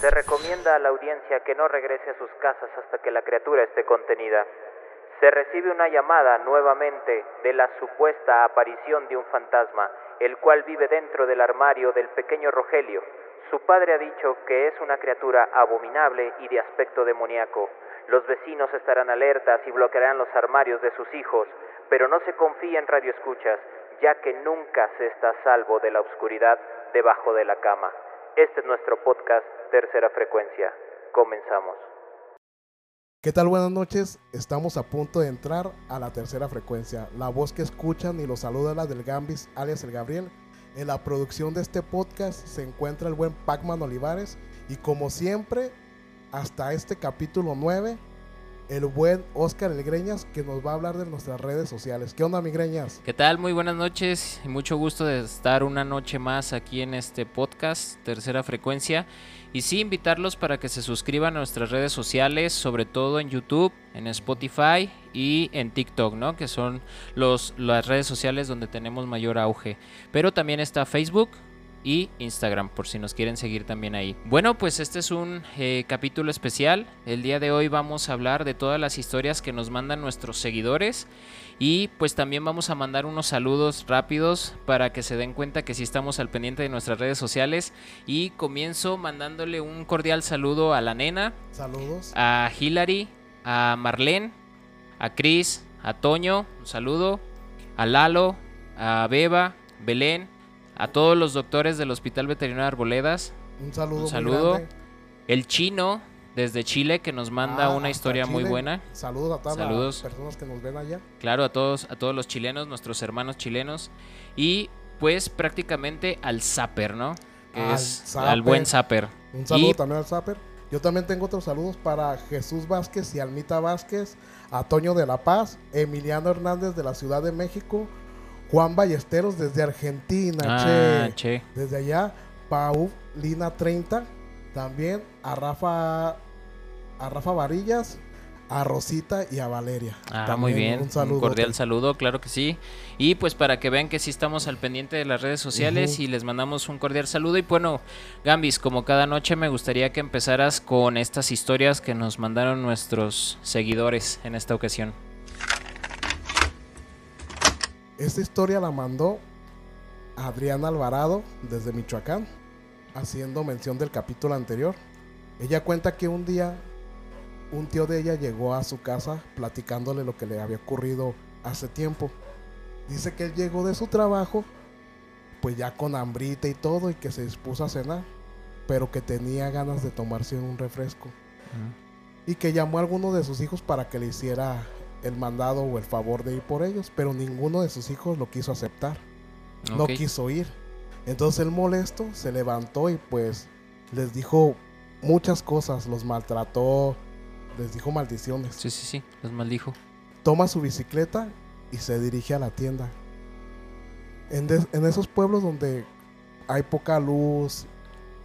Se recomienda a la audiencia que no regrese a sus casas hasta que la criatura esté contenida. Se recibe una llamada nuevamente de la supuesta aparición de un fantasma, el cual vive dentro del armario del pequeño Rogelio. Su padre ha dicho que es una criatura abominable y de aspecto demoníaco. Los vecinos estarán alertas y bloquearán los armarios de sus hijos, pero no se confía en radioescuchas, ya que nunca se está a salvo de la oscuridad debajo de la cama. Este es nuestro podcast Tercera Frecuencia. Comenzamos. ¿Qué tal? Buenas noches. Estamos a punto de entrar a la tercera frecuencia. La voz que escuchan y los saluda la del Gambis, alias el Gabriel. En la producción de este podcast se encuentra el buen Pacman Olivares. Y como siempre, hasta este capítulo 9, el buen Oscar El Greñas que nos va a hablar de nuestras redes sociales. ¿Qué onda, Migreñas? ¿Qué tal? Muy buenas noches y mucho gusto de estar una noche más aquí en este podcast, Tercera Frecuencia. Y sí, invitarlos para que se suscriban a nuestras redes sociales, sobre todo en YouTube, en Spotify y en TikTok, ¿no? Que son los, las redes sociales donde tenemos mayor auge. Pero también está Facebook, y Instagram por si nos quieren seguir también ahí. Bueno, pues este es un eh, capítulo especial. El día de hoy vamos a hablar de todas las historias que nos mandan nuestros seguidores y pues también vamos a mandar unos saludos rápidos para que se den cuenta que sí estamos al pendiente de nuestras redes sociales y comienzo mandándole un cordial saludo a la nena, Saludos. a Hilary, a Marlene, a Chris, a Toño, un saludo, a Lalo, a Beba, Belén, a todos los doctores del Hospital Veterinario Arboledas, Un saludo. un saludo. El chino desde Chile que nos manda Ah, una historia muy buena. Saludos a todas Saludos. las personas que nos ven allá. Claro, a todos, a todos los chilenos, nuestros hermanos chilenos. Y pues prácticamente al Zapper, ¿no? Que Al es Zapper. al buen Zapper. Un saludo Y- también al Zapper. Yo también tengo otros saludos para Jesús Vázquez y Almita Vázquez, a Toño de la Paz, Emiliano Hernández de la Ciudad de México, Juan Ballesteros desde Argentina, Ah, che. che. Desde allá, Pau Lina 30, también a Rafa, a Rafa Varillas, a Rosita y a Valeria. Ah, También muy bien. Un Un, saludo. cordial saludo, claro que sí. Y pues para que vean que sí estamos al pendiente de las redes sociales y les mandamos un cordial saludo. Y bueno, Gambis, como cada noche me gustaría que empezaras con estas historias que nos mandaron nuestros seguidores en esta ocasión. Esta historia la mandó Adriana Alvarado desde Michoacán, haciendo mención del capítulo anterior. Ella cuenta que un día un tío de ella llegó a su casa platicándole lo que le había ocurrido hace tiempo. Dice que él llegó de su trabajo, pues ya con hambrita y todo, y que se dispuso a cenar, pero que tenía ganas de tomarse un refresco. Y que llamó a alguno de sus hijos para que le hiciera el mandado o el favor de ir por ellos, pero ninguno de sus hijos lo quiso aceptar, no quiso ir. Entonces el molesto se levantó y pues les dijo muchas cosas, los maltrató, les dijo maldiciones. Sí, sí, sí, los maldijo. Toma su bicicleta y se dirige a la tienda. En, en esos pueblos donde hay poca luz,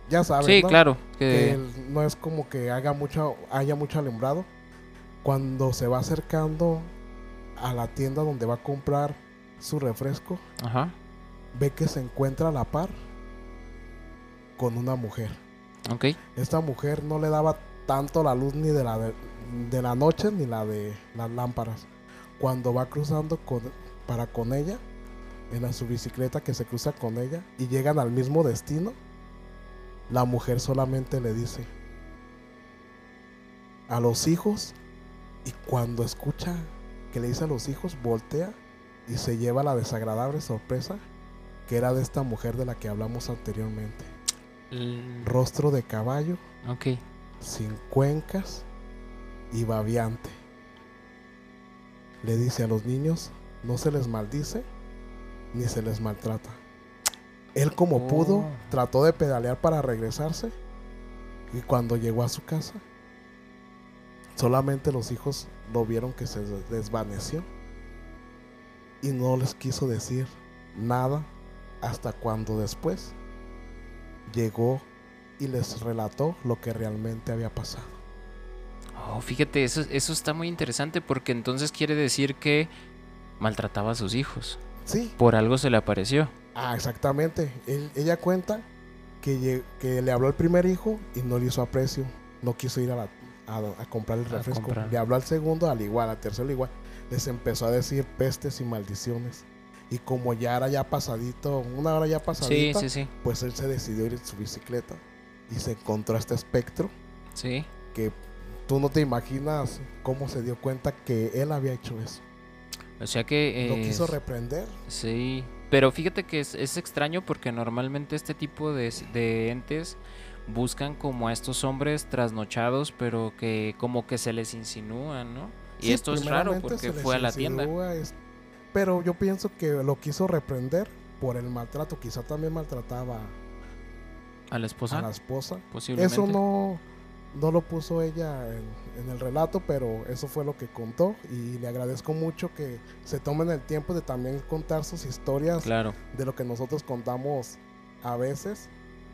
ya sabes, Sí, ¿no? claro. que no es como que haga mucho, haya mucho alumbrado. Cuando se va acercando a la tienda donde va a comprar su refresco, Ajá. ve que se encuentra a la par con una mujer. Ok. Esta mujer no le daba tanto la luz ni de la de, de la noche ni la de las lámparas. Cuando va cruzando con, para con ella, en la, su bicicleta que se cruza con ella y llegan al mismo destino, la mujer solamente le dice a los hijos y cuando escucha que le dice a los hijos, voltea y se lleva la desagradable sorpresa que era de esta mujer de la que hablamos anteriormente. L- Rostro de caballo, Ok. sin cuencas y babiante. Le dice a los niños, no se les maldice ni se les maltrata. Él como Oh. pudo trató de pedalear para regresarse y cuando llegó a su casa, solamente los hijos lo vieron que se desvaneció y no les quiso decir nada hasta cuando después llegó y les relató lo que realmente había pasado. Oh, fíjate, eso, eso está muy interesante porque entonces quiere decir que maltrataba a sus hijos. Sí, Por algo se le apareció. ah, exactamente. Él- ella cuenta que, que le habló al primer hijo y no le hizo aprecio. No quiso ir a, la- a, a comprar el refresco. comprar. Le habló al segundo, al igual, al tercero, al igual. Les empezó a decir pestes y maldiciones. Y como ya era ya pasadito, una hora ya Sí, pasadita, sí, sí. pues él se decidió ir en su bicicleta. Y se encontró a este espectro Sí. que tú no te imaginas cómo se dio cuenta que él había hecho eso. O sea que... Lo eh, quiso reprender. Sí, pero fíjate que es, es extraño porque normalmente este tipo de, de entes buscan como a estos hombres trasnochados, pero que como que se les insinúan, ¿no? Y Sí, esto es raro porque fue a la tienda. es- Pero yo pienso que lo quiso reprender por el maltrato. Quizá también maltrataba A la esposa, a la esposa. posiblemente. Eso no, no lo puso ella en, en el relato, pero eso fue lo que contó. Y le agradezco mucho que se tomen el tiempo de también contar sus historias Claro, de lo que nosotros contamos a veces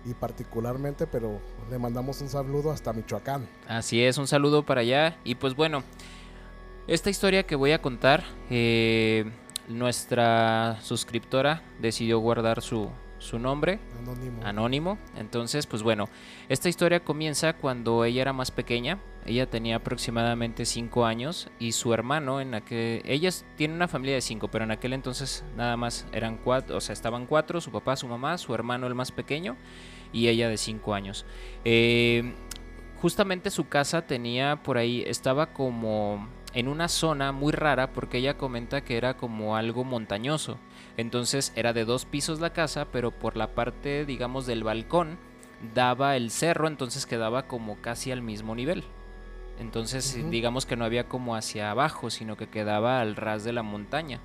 y particularmente, pero le mandamos un saludo hasta Michoacán. así es, un saludo para allá. Y pues bueno, esta historia que voy a contar, eh, nuestra suscriptora decidió guardar su, su nombre Anónimo. anónimo. Entonces, pues bueno, esta historia comienza cuando ella era más pequeña. Ella tenía aproximadamente 5 años y su hermano en aquel... Ellas tienen una familia de 5, pero en aquel entonces nada más eran cuatro, o sea, estaban cuatro, su papá, su mamá, su hermano el más pequeño y ella de 5 años. Eh, justamente su casa tenía por ahí, estaba como en una zona muy rara porque ella comenta que era como algo montañoso. Entonces era de dos pisos la casa, pero por la parte, digamos, del balcón daba el cerro, entonces quedaba como casi al mismo nivel. Entonces, digamos que no había como hacia abajo, sino que quedaba al ras de la montaña,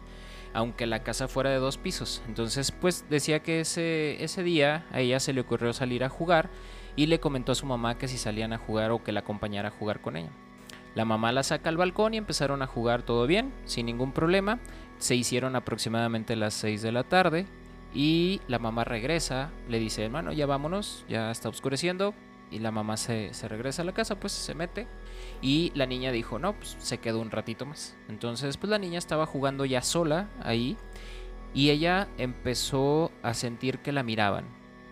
aunque la casa fuera de dos pisos. Entonces, pues decía que ese, ese día a ella se le ocurrió salir a jugar y le comentó a su mamá que si salían a jugar o que la acompañara a jugar con ella. La mamá la saca al balcón y empezaron a jugar todo bien, sin ningún problema. Se hicieron aproximadamente las 6 de la tarde y la mamá regresa, le dice, hermano, ya vámonos, ya está oscureciendo. Y la mamá se, se regresa a la casa, pues se mete. Y la niña dijo, no, pues se quedó un ratito más. Entonces, pues la niña estaba jugando ya sola ahí. Y ella empezó a sentir que la miraban.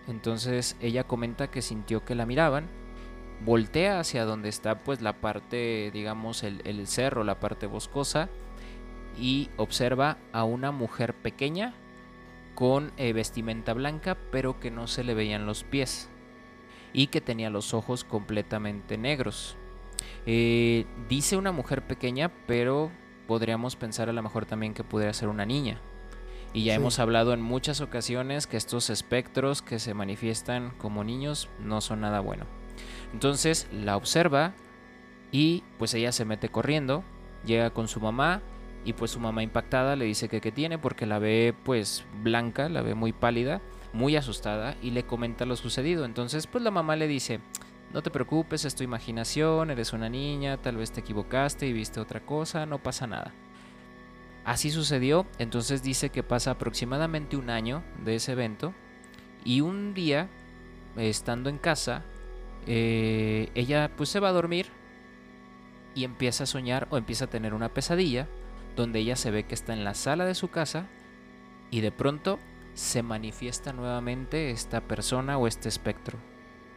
Entonces ella comenta que sintió que la miraban. Voltea hacia donde está pues la parte, digamos, el, el cerro, la parte boscosa. Y observa a una mujer pequeña con eh, vestimenta blanca, pero que no se le veían los pies. Y que tenía los ojos completamente negros. Eh, dice una mujer pequeña, pero podríamos pensar a lo mejor también que pudiera ser una niña. Y ya Sí. hemos hablado en muchas ocasiones que estos espectros que se manifiestan como niños no son nada bueno. Entonces la observa y pues ella se mete corriendo, llega con su mamá y pues su mamá impactada le dice que qué tiene porque la ve pues blanca, la ve muy pálida, muy asustada y le comenta lo sucedido. Entonces pues la mamá le dice, no te preocupes, es tu imaginación, eres una niña, tal vez te equivocaste y viste otra cosa, no pasa nada. Así sucedió, entonces dice que pasa aproximadamente un año de ese evento y un día, estando en casa, eh, ella pues se va a dormir y empieza a soñar o empieza a tener una pesadilla donde ella se ve que está en la sala de su casa y de pronto se manifiesta nuevamente esta persona o este espectro.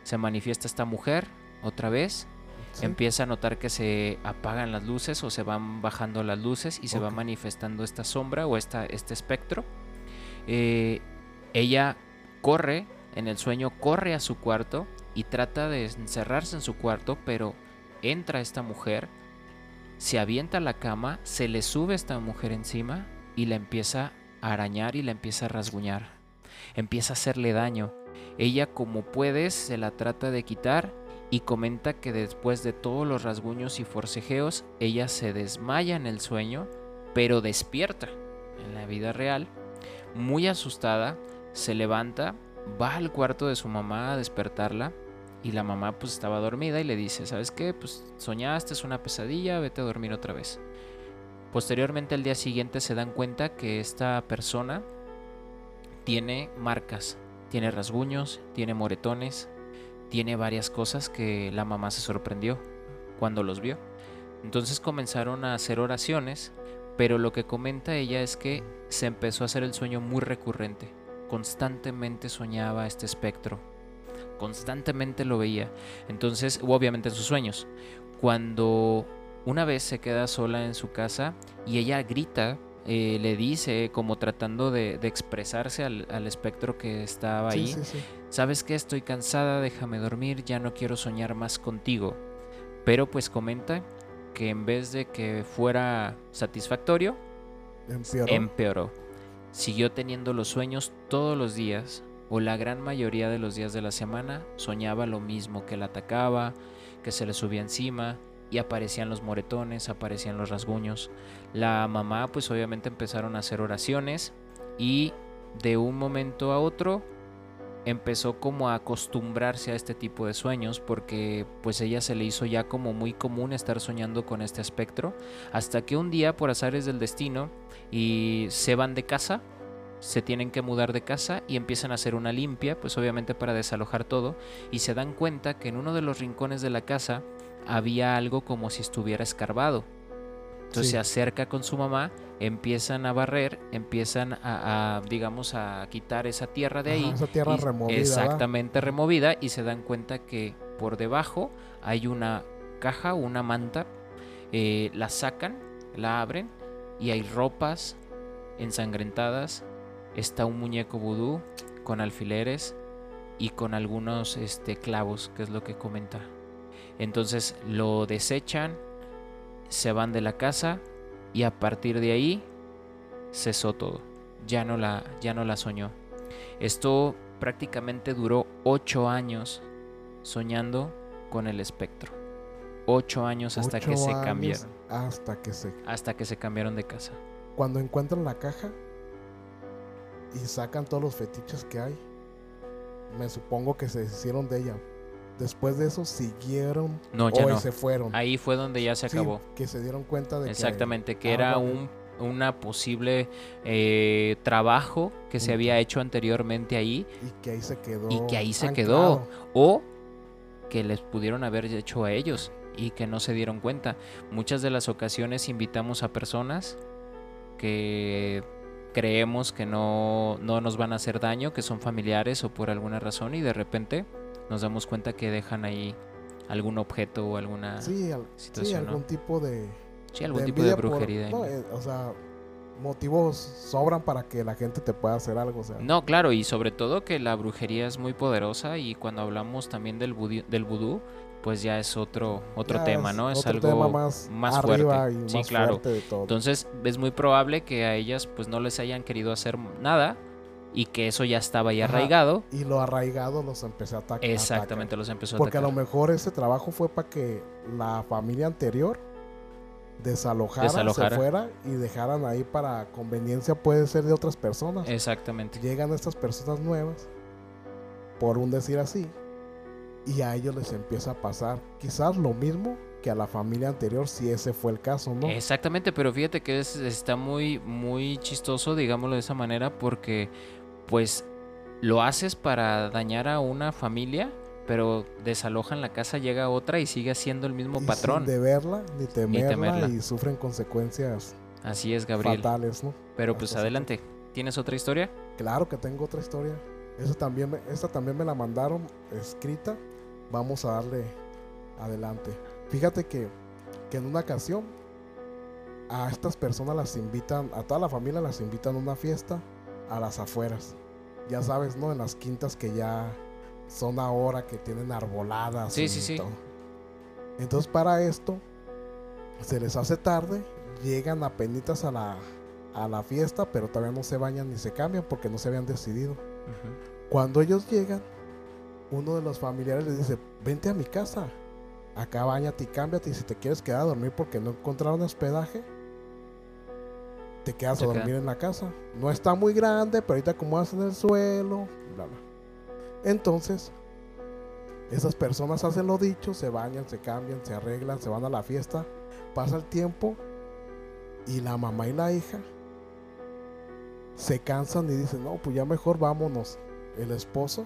Se manifiesta esta mujer otra vez ¿sí? empieza a notar que se apagan las luces o se van bajando las luces y se va manifestando esta sombra o esta, este espectro. Eh, ella corre, en el sueño corre a su cuarto y trata de encerrarse en su cuarto, pero entra esta mujer, se avienta a la cama, se le sube esta mujer encima y la empieza a arañar y la empieza a rasguñar. Empieza a hacerle daño. Ella como puede se la trata de quitar y comenta que después de todos los rasguños y forcejeos, ella se desmaya en el sueño, pero despierta en la vida real, muy asustada, se levanta, va al cuarto de su mamá a despertarla y la mamá pues estaba dormida y le dice, ¿sabes qué? Pues soñaste, es una pesadilla, vete a dormir otra vez. Posteriormente al día siguiente se dan cuenta que esta persona tiene marcas, tiene rasguños, tiene moretones, tiene varias cosas que la mamá se sorprendió cuando los vio. Entonces comenzaron a hacer oraciones Pero lo que comenta ella es que se empezó a hacer el sueño muy recurrente. Constantemente soñaba este espectro. Constantemente lo veía. Entonces, obviamente en sus sueños. Cuando una vez se queda sola en su casa y ella grita, eh, le dice, como tratando de, expresarse al, espectro que estaba ahí, ¿sabes qué? Estoy cansada, déjame dormir, ya no quiero soñar más contigo. Pero pues comenta que en vez de que fuera satisfactorio, empeoró. Siguió teniendo los sueños todos los días, o la gran mayoría de los días de la semana, soñaba lo mismo, que la atacaba, que se le subía encima, y aparecían los moretones, aparecían los rasguños. La mamá pues obviamente empezaron a hacer oraciones y de un momento a otro empezó como a acostumbrarse a este tipo de sueños porque pues ella se le hizo ya como muy común estar soñando con este espectro hasta que un día por azares del destino y se van de casa se tienen que mudar de casa y empiezan a hacer una limpia, pues obviamente para desalojar todo, y se dan cuenta que en uno de los rincones de la casa había algo como si estuviera escarbado. Entonces se acerca con su mamá, empiezan a barrer, empiezan a, digamos, a quitar esa tierra de ahí. esa tierra removida. Exactamente removida y se dan cuenta que por debajo hay una caja, una manta, eh, la sacan, la abren y hay ropas ensangrentadas, está un muñeco vudú con alfileres y con algunos este, clavos, que es lo que comenta. Entonces lo desechan, se van de la casa y a partir de ahí cesó todo. Ya no la, ya no la soñó. Esto prácticamente duró ocho años soñando con el espectro. Ocho años hasta que se cambiaron. Hasta que se. Hasta que se cambiaron de casa. Cuando encuentran la caja y sacan todos los fetiches que hay, me supongo que se hicieron de ella. Después de eso siguieron no, ya o se fueron. Ahí fue donde ya se acabó. que se dieron cuenta de Exactamente, que, era un una posible eh, trabajo que se había hecho anteriormente ahí y que ahí se quedó y que ahí se quedó. o que les pudieron haber hecho a ellos y que no se dieron cuenta. Muchas de las ocasiones invitamos a personas que creemos que no, no nos van a hacer daño que son familiares o por alguna razón y de repente nos damos cuenta que dejan ahí algún objeto o alguna sí, situación. Sí, algún tipo de. Sí, algún tipo de brujería. Eh, o sea, motivos sobran para que la gente te pueda hacer algo. O sea. No, claro, y sobre todo que la brujería es muy poderosa y cuando hablamos también del, del vudú, pues ya es otro otro tema, ¿no? Es algo más, más fuerte. sí, claro. Entonces es muy probable que a ellas pues no les hayan querido hacer nada y que eso ya estaba ahí arraigado. Y lo arraigado los empecé a atacar. Exactamente, los empezó a Porque a lo mejor ese trabajo fue para que la familia anterior desalojara, se fuera y dejaran ahí para conveniencia puede ser de otras personas. Exactamente. Llegan estas personas nuevas, por un decir así, y a ellos les empieza a pasar quizás lo mismo que a la familia anterior si ese fue el caso, ¿no? Exactamente, pero fíjate que es, está muy muy chistoso, digámoslo de esa manera, porque pues lo haces para dañar a una familia, pero desalojan la casa, llega otra y sigue haciendo el mismo patrón. de verla, ni temerla, y sufren consecuencias Así es, Gabriel. fatales, ¿no? Pero pues adelante, ¿tienes otra historia? Claro que tengo otra historia. Esa también, me, esta también me la mandaron escrita. Vamos a darle adelante. Fíjate que, que en una ocasión a estas personas las invitan, a toda la familia las invitan a una fiesta a las afueras. Ya sabes, ¿no? En las quintas que ya son ahora que tienen arboladas. Sí, sí, sí. Entonces para esto se les hace tarde, llegan a penitas a la, a la fiesta, pero todavía no se bañan ni se cambian porque no se habían decidido. Cuando ellos llegan, uno de los familiares les dice, vente a mi casa, acá bañate y cámbiate y si te quieres quedar a dormir porque no encontraron hospedaje, te quedas a dormir en la casa. No está muy grande, pero ahorita acomodas en el suelo, bla, bla. Entonces, esas personas hacen lo dicho, se bañan, se cambian, se arreglan, se van a la fiesta, pasa el tiempo y la mamá y la hija se cansan y dicen, no, pues ya mejor vámonos. El esposo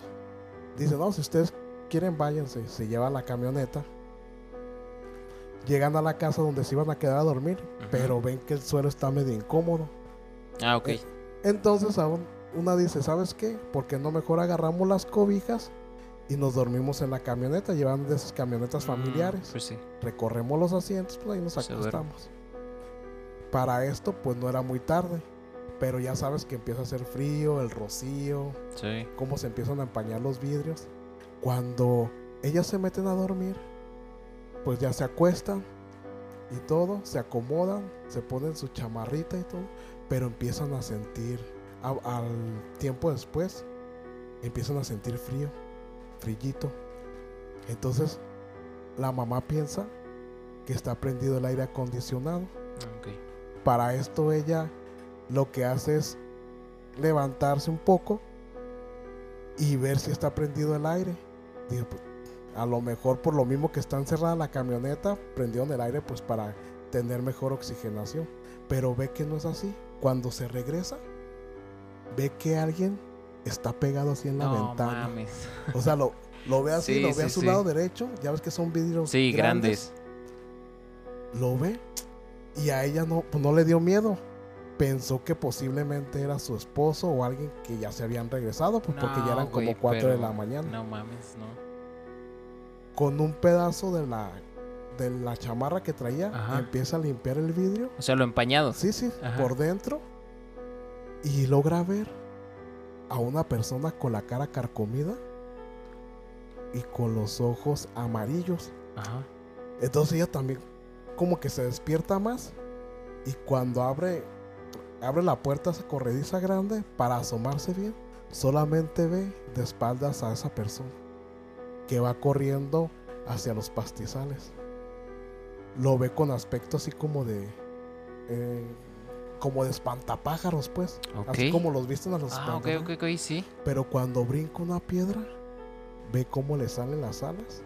dice, no, si ustedes quieren váyanse, se lleva la camioneta Llegan a la casa donde se iban a quedar a dormir, pero ven que el suelo está medio incómodo. Ah, ok. Entonces aún una dice, ¿sabes qué? ¿Por qué no mejor agarramos las cobijas y nos dormimos en la camioneta? Llevan de esas camionetas Mm, familiares. Pues sí. Recorremos los asientos, pues ahí nos acostamos. Para esto, pues no era muy tarde. Pero ya sabes que empieza a hacer frío, el rocío, Sí. cómo se empiezan a empañar los vidrios. Cuando ellas se meten a dormir, pues ya se acuestan y todo, se acomodan, se ponen su chamarrita y todo, pero empiezan a sentir, a- al tiempo después, empiezan a sentir frío, frillito. Entonces, la mamá piensa que está prendido el aire acondicionado. Para esto ella lo que hace es levantarse un poco y ver si está prendido el aire. Digo, pues, a lo mejor por lo mismo que está encerrada la camioneta, prendieron el aire pues para tener mejor oxigenación. Pero ve que no es así. Cuando se regresa, ve que alguien está pegado así en la No ventana. mames. O sea, lo, lo ve así, Sí, lo ve sí, a su sí. lado derecho. Ya ves que son vidrios Sí, grandes. lo ve y a ella no, pues no le dio miedo. Pensó que posiblemente era su esposo o alguien que ya se habían regresado, pues porque ya eran como güey, 4 de la mañana. No mames, no. Con un pedazo de la, de la chamarra que traía, Ajá. empieza a limpiar el vidrio. O sea, lo empañado. Sí, sí, Ajá. por dentro. Y logra ver a una persona con la cara carcomida y con los ojos amarillos. Ajá. Entonces ella también como que se despierta más y cuando abre abre la puerta esa corrediza grande para asomarse bien, solamente ve de espaldas a esa persona que va corriendo hacia los pastizales. Lo ve con aspecto así como de eh, como de espantapájaros, pues, así como los visten a los Ah, ok, espantapájaros. ok, ok, sí. Pero cuando brinca una piedra, ve cómo le salen las alas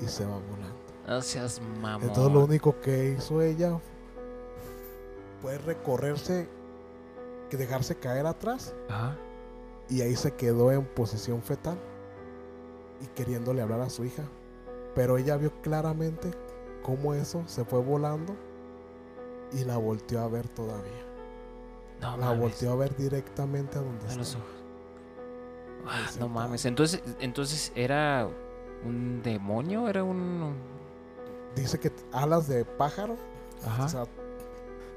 y se va volando. No seas mamón. Entonces lo único que hizo ella fue recorrerse, dejarse caer atrás Ajá. y ahí se quedó en posición fetal y queriéndole hablar a su hija. Pero ella vio claramente cómo eso se fue volando y la volteó a ver todavía. No la mames. volteó a ver directamente a donde A los ojos. Ah, no mames. Entonces, entonces era un demonio, era un. Dice que alas de pájaro, Ajá. o sea,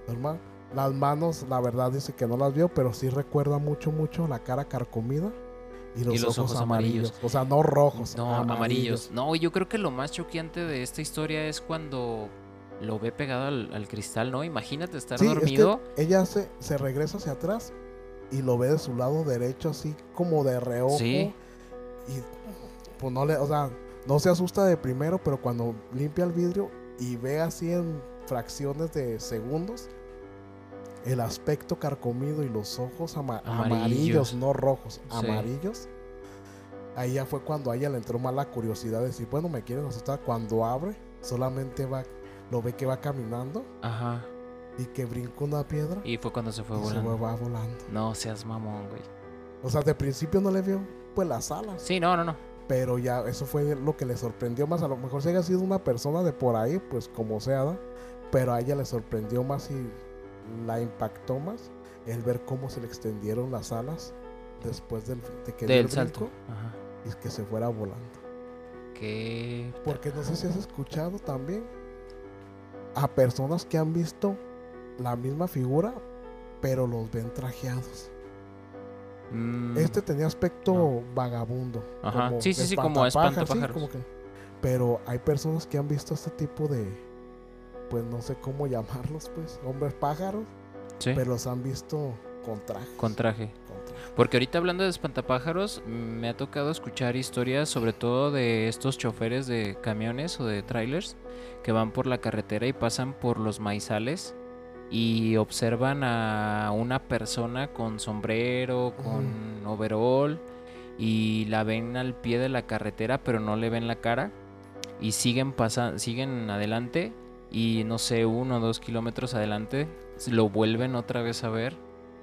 normal. Las manos, la verdad dice que no las vio, pero sí recuerda mucho, mucho la cara carcomida y los, los ojos, ojos amarillos. amarillos. O sea, no rojos, no, amarillos. No, yo creo que lo más choqueante de esta historia es cuando lo ve pegado al, al cristal, ¿no? Imagínate estar Sí, es que dormido. ella se, se regresa hacia atrás y lo ve de su lado derecho, así como de reojo. Sí. Y pues no le, o sea, no se asusta de primero, pero cuando limpia el vidrio y ve así en fracciones de segundos el aspecto carcomido y los ojos ama- Amarillos. amarillos, no rojos, Sí. amarillos. Ahí ya fue cuando a ella le entró más la curiosidad de decir, bueno, me quieren asustar. Cuando abre, solamente va, lo ve que va caminando Ajá. y que brinca una piedra Y fue cuando se fue y se volando. va volando. No seas mamón, güey. O sea, de principio no le vio pues las alas. Sí, no, no, no. Pero ya eso fue lo que le sorprendió más. A lo mejor si haya sido una persona de por ahí, pues como sea, ¿no? Pero a ella le sorprendió más y la impactó más el ver cómo se le extendieron las alas después del, de que dio el Del salto. Ajá. y que se fuera volando. Qué. Porque no sé si has escuchado también a personas que han visto la misma figura, pero los ven trajeados. Mm, Este tenía aspecto No. vagabundo. Ajá. Sí, sí, sí, como espantapájaros, como que- Pero hay personas que han visto este tipo de, pues no sé cómo llamarlos, pues, hombres pájaros, sí, pero los han visto con traje. con traje. Porque ahorita hablando de espantapájaros, me ha tocado escuchar historias sobre todo de estos choferes de camiones o de trailers que van por la carretera y pasan por los maizales y observan a una persona con sombrero, con overall y la ven al pie de la carretera pero no le ven la cara y siguen siguen adelante y no sé, uno o dos kilómetros adelante lo vuelven otra vez a ver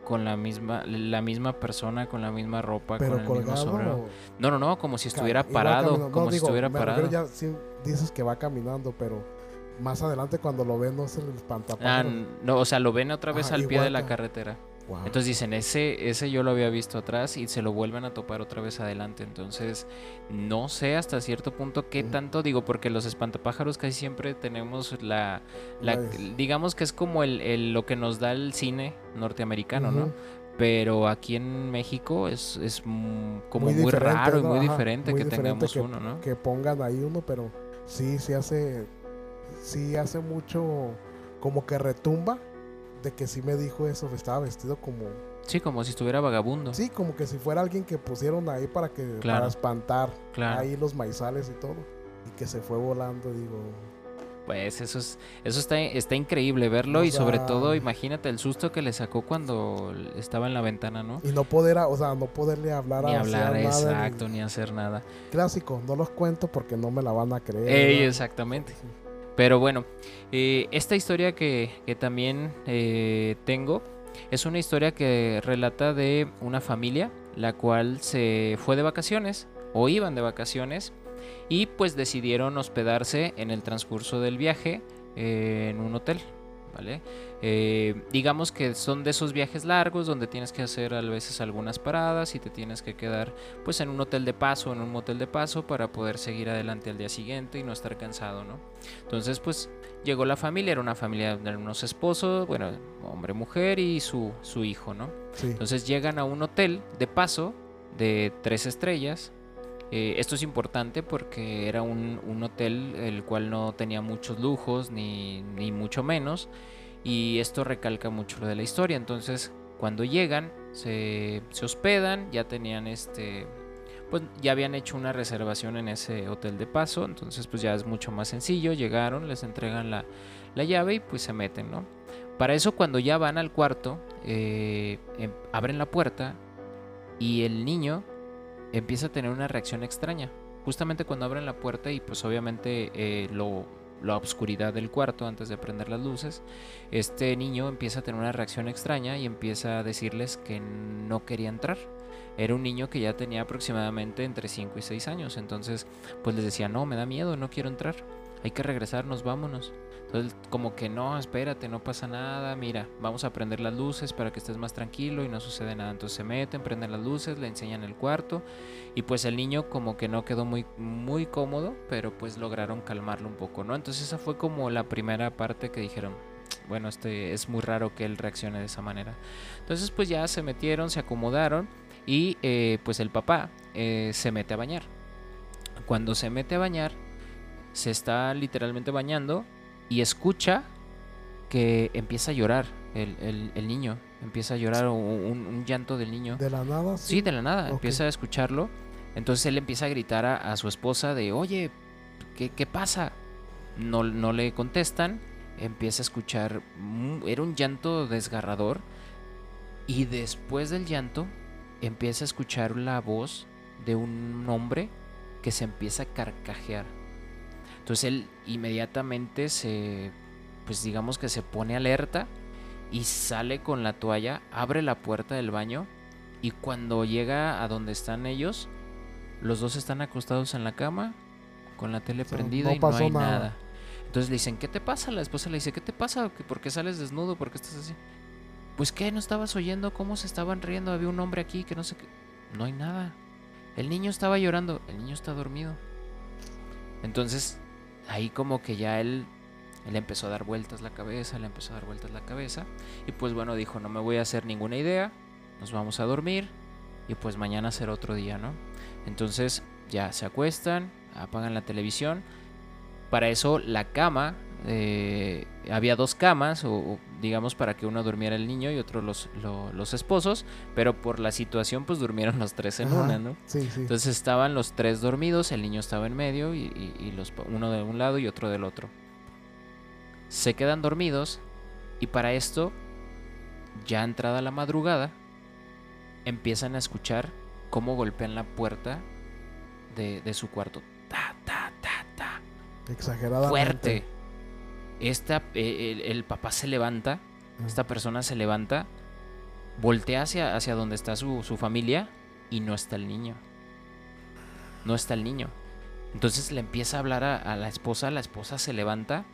con la misma, la misma persona, con la misma ropa, Pero con el mismo sombrero. No, no, no, como si estuviera parado, como si estuviera parado. ya sí dices que va caminando, pero más adelante cuando lo ven no es el Ah, espantapájaros. no, o sea, lo ven otra vez Ajá, al pie de la carretera. Wow. Entonces dicen, ese, ese yo lo había visto atrás y se lo vuelven a topar otra vez adelante. Entonces, no sé hasta cierto punto qué Ujú. tanto digo, porque los espantapájaros casi siempre tenemos la, digamos que es como el, el- lo que nos da el cine norteamericano, ¿no? Pero aquí en México es, es mm, como Muy raro y muy Ajá, diferente muy que diferente tengamos que- uno, ¿no? que pongan ahí uno, pero sí, sí hace, sí hace mucho, como que retumba de que sí me dijo eso, estaba vestido como, Sí, como si estuviera vagabundo. sí, como que si fuera alguien que pusieron ahí para que, Claro. para espantar Claro. ahí los maizales y todo, y que se fue volando, digo, Pues eso es, eso está, está increíble verlo O y sobre sea- todo imagínate el susto que le sacó cuando estaba en la ventana, ¿no? y no poder, o sea, no poderle hablar Ni a hablar, hacer nada, ni- exacto, ni hacer nada. clásico, no los cuento porque no me la van a creer. Ey, exactamente. Pero bueno, eh, esta historia que, que también eh, tengo es una historia que relata de una familia la cual se fue de vacaciones o iban de vacaciones y pues decidieron hospedarse en el transcurso del viaje eh, en un hotel. ¿Vale? Eh, digamos que son de esos viajes largos donde tienes que hacer a veces algunas paradas y te tienes que quedar pues en un hotel de paso, en un motel de paso para poder seguir adelante al día siguiente y no estar cansado, ¿no? Entonces pues llegó la familia, era una familia de unos esposos, bueno, hombre, mujer y su, su hijo, ¿no? Sí. Entonces llegan a un hotel de paso de tres estrellas. Eh, esto es importante porque era un, hotel el cual no tenía muchos lujos ni, ni mucho menos. Y esto recalca mucho lo de la historia. Entonces cuando llegan se, se hospedan, ya tenían este... Pues ya habían hecho una reservación en ese hotel de paso, entonces pues ya es mucho más sencillo, llegaron, les entregan la, la llave y pues se meten, ¿no? Para eso cuando ya van al cuarto, eh, em- abren la puerta y el niño empieza a tener una reacción extraña. Justamente cuando abren la puerta y pues obviamente eh, lo, la oscuridad del cuarto antes de prender las luces, este niño empieza a tener una reacción extraña y empieza a decirles que no quería entrar. Era un niño que ya tenía aproximadamente entre 5 y 6 años, entonces pues les decía, no, me da miedo, no quiero entrar, hay que regresarnos, vámonos. Entonces, como que no, espérate, no pasa nada, mira, vamos a prender las luces para que estés más tranquilo y no sucede nada. Entonces se meten, prenden las luces, le enseñan el cuarto y pues el niño como que no quedó muy, muy cómodo, pero pues lograron calmarlo un poco, ¿no? Entonces esa fue como la primera parte que dijeron, bueno, este es muy raro que él reaccione de esa manera. Entonces pues ya se metieron, se acomodaron y eh, pues el papá eh, se mete a bañar. Cuando se mete a bañar, se está literalmente bañando y escucha que empieza a llorar el, el- el niño. Empieza a llorar un, un- llanto del niño. De la nada, Sí, de la nada. Empieza a escucharlo. Entonces él empieza a gritar a, a su esposa de, oye, ¿qué, qué pasa? No, no le contestan. Empieza a escuchar, era un llanto desgarrador. Y después del llanto, empieza a escuchar la voz de un hombre que se empieza a carcajear. Entonces él inmediatamente se, pues digamos que se pone alerta y sale con la toalla, abre la puerta del baño y cuando llega a donde están ellos, los dos están acostados en la cama con la tele O sea, prendida no y no hay nada. nada. Entonces le dicen, ¿qué te pasa? La esposa le dice, ¿qué te pasa? ¿Que ¿Por qué sales desnudo? ¿Por qué estás así? Pues qué, ¿no estabas oyendo cómo se estaban riendo? Había un hombre aquí que no sé qué. No hay nada. El niño estaba llorando. El niño está dormido. Entonces, ahí como que ya él, él empezó a dar vueltas la cabeza, le empezó a dar vueltas la cabeza. Y pues bueno, dijo, no me voy a hacer ninguna idea. Nos vamos a dormir. Y pues mañana será otro día, ¿no? Entonces ya se acuestan, apagan la televisión. Para eso la cama, eh, había dos camas, o, o digamos para que uno durmiera el niño y otro los, lo- los esposos, pero por la situación pues durmieron los tres en Ajá, una, ¿no? Sí, sí. Entonces estaban los tres dormidos, el niño estaba en medio y, y- y los, uno de un lado y otro del otro. Se quedan dormidos y para esto, ya entrada la madrugada, empiezan a escuchar cómo golpean la puerta de, de su cuarto. Ta, ta, ta, ta Exageradamente. fuerte. Esta, eh, el, el papá se levanta, esta persona se levanta, voltea hacia, hacia donde está su, su familia y no está el niño. No está el niño. Entonces le empieza a hablar a, a la esposa, la esposa se levanta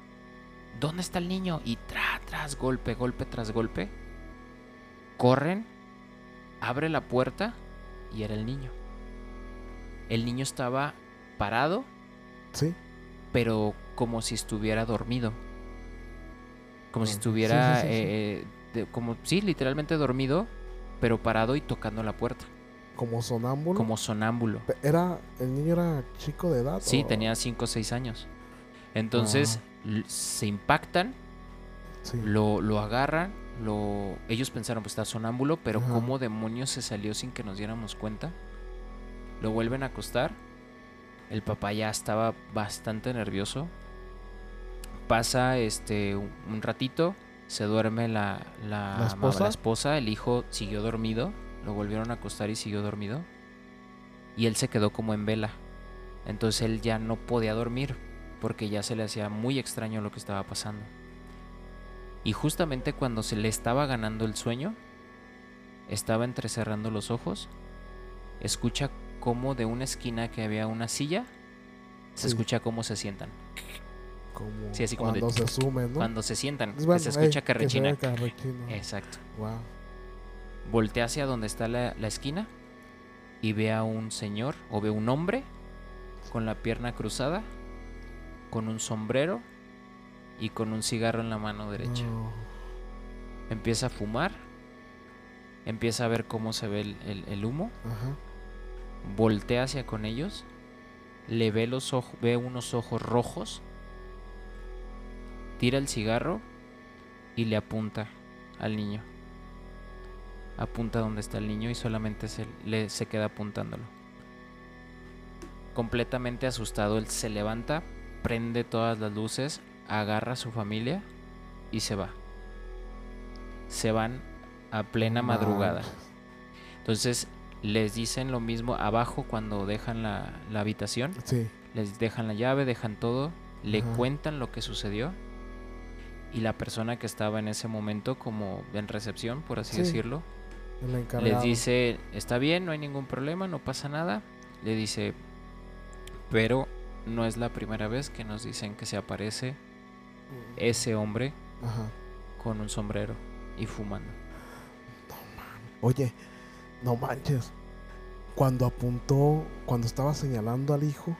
¿dónde está el niño? Y tras, tras, golpe, golpe tras golpe. Corren, abre la puerta y era el niño. El niño estaba parado, Sí. pero como si estuviera dormido. Como si Ah, estuviera, sí, sí, sí. eh, eh, de- como, sí, literalmente dormido, pero parado y tocando la puerta, Como sonámbulo. como sonámbulo. Era, el niño era chico de edad. Sí, o- tenía 5 o 6 años. Entonces l- se impactan, Sí. lo, lo agarran, lo... ellos pensaron pues está sonámbulo, pero Ajá. ¿cómo demonios se salió sin que nos diéramos cuenta? Lo vuelven a acostar. El papá ya estaba bastante nervioso. Pasa este un ratito, se duerme la, la, ¿La ma- esposa? la esposa, el hijo siguió dormido, lo volvieron a acostar y siguió dormido. Y él se quedó como en vela. Entonces él ya no podía dormir porque ya se le hacía muy extraño lo que estaba pasando. Y justamente cuando se le estaba ganando el sueño, estaba entrecerrando los ojos, escucha como de una esquina que había una silla, se Sí. escucha cómo se sientan. Como Sí, así como de- cuando se sume, ¿no? Cuando se sientan, bueno, se ey, escucha que que se rechina. ve que rechina. Exacto. Wow. Voltea hacia donde está la, la esquina y ve a un señor o ve un hombre con la pierna cruzada, con un sombrero y con un cigarro en la mano derecha. No. Empieza a fumar, empieza a ver cómo se ve el, el- el humo, Ajá. voltea hacia con ellos, le ve los ojos, ve unos ojos rojos, tira el cigarro y le apunta al niño. Apunta donde está el niño y solamente se, le, se queda apuntándolo. Completamente asustado, él se levanta, prende todas las luces, agarra a su familia y se va. Se van a plena madrugada. Entonces les dicen lo mismo abajo cuando dejan la, la habitación. Sí. Les dejan la llave, dejan todo, le Ajá. cuentan lo que sucedió. Y la persona que estaba en ese momento como en recepción, por así Sí, decirlo, les dice, está bien, no hay ningún problema, no pasa nada. Le dice, pero no es la primera vez que nos dicen que se aparece ese hombre Ajá. con un sombrero y fumando. Oye, no manches. Cuando apuntó, cuando estaba señalando al hijo,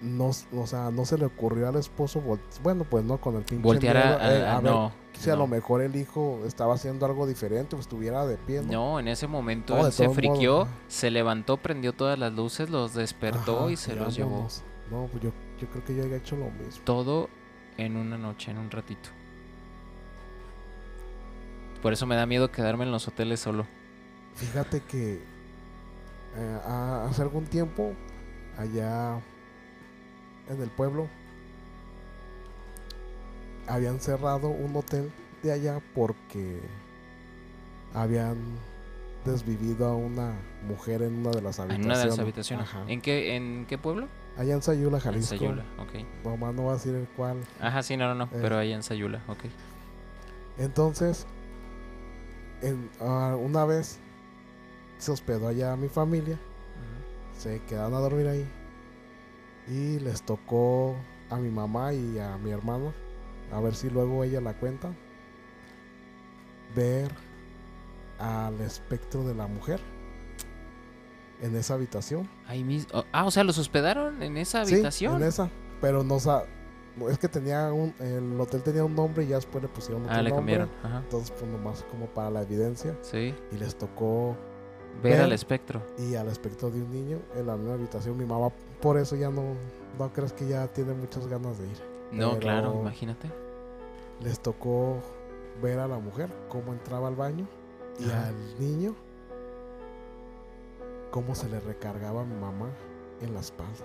no, o sea, no se le ocurrió al esposo, bueno, pues no, con el pinche Voltear a, miedo, eh, a- a- ver no, si a lo mejor el hijo estaba haciendo algo diferente o estuviera de pie, ¿no? No, en ese momento No, de él se modos, friqueó, se levantó, prendió todas las luces, los despertó Ajá, y se los llevó. No, pues yo, yo creo que yo había hecho lo mismo. Todo en una noche, en un ratito. Por eso me da miedo quedarme en los hoteles solo. Fíjate que eh, a- hace algún tiempo, allá en el pueblo, habían cerrado un hotel de allá porque habían desvivido a una mujer en una de las En habitaciones. una de las habitaciones. Ajá. ¿En qué, en qué pueblo? Allá en Sayula, En Jalisco. Sayula, ok. Nomás no voy a decir el cuál. Ajá, sí, no, no, no, Eh. pero ahí en Sayula, ok. Entonces, en- ah, una vez se hospedó allá mi familia. Ujú. se quedaron a dormir ahí y les tocó a mi mamá y a mi hermano a ver si luego ella la cuenta ver al espectro de la mujer en esa habitación Ahí mismo. ah, o sea, los hospedaron en esa Sí, habitación. en esa pero no sa es que tenía un el hotel tenía un nombre y ya después le pusieron otro ah, le nombre cambiaron. Ajá. entonces pues nomás como para la evidencia Sí. y les tocó Ver Ver- al espectro. y al espectro de un niño en la misma habitación mi mamá por eso ya no no crees que ya tiene muchas ganas de ir No, Pero- claro, imagínate. les tocó ver a la mujer cómo entraba al baño y Ajá. al niño cómo se le recargaba a mi mamá en la espalda.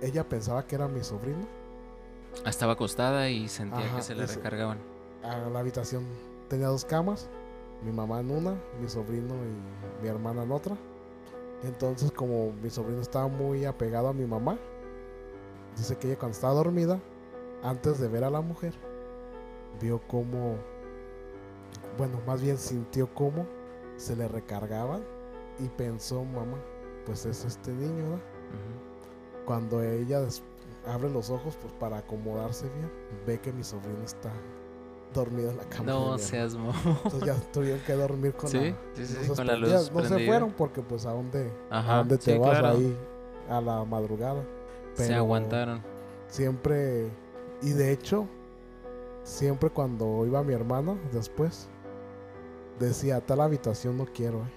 Ella pensaba que era mi sobrino. Ah, Estaba acostada y sentía Ajá, que se le ese- recargaban. A la habitación tenía dos camas, mi mamá en una, mi sobrino y mi hermana en otra. Entonces como mi sobrino estaba muy apegado a mi mamá, dice que ella cuando estaba dormida, antes de ver a la mujer, vio cómo, bueno, más bien sintió cómo se le recargaban y pensó, mamá, pues es este niño, ¿verdad? Cuando ella abre los ojos pues para acomodarse bien. Ve que mi sobrino está dormido en la cama. No seas mo. hermano. Entonces ya tuvieron que dormir con Sí, la, sí, sí, con la luz. No se fueron porque pues a dónde, a dónde te sí, vas claro. ahí a la madrugada. Se aguantaron. Siempre, y de hecho, siempre cuando iba mi hermana después, decía, tal habitación no quiero. eh".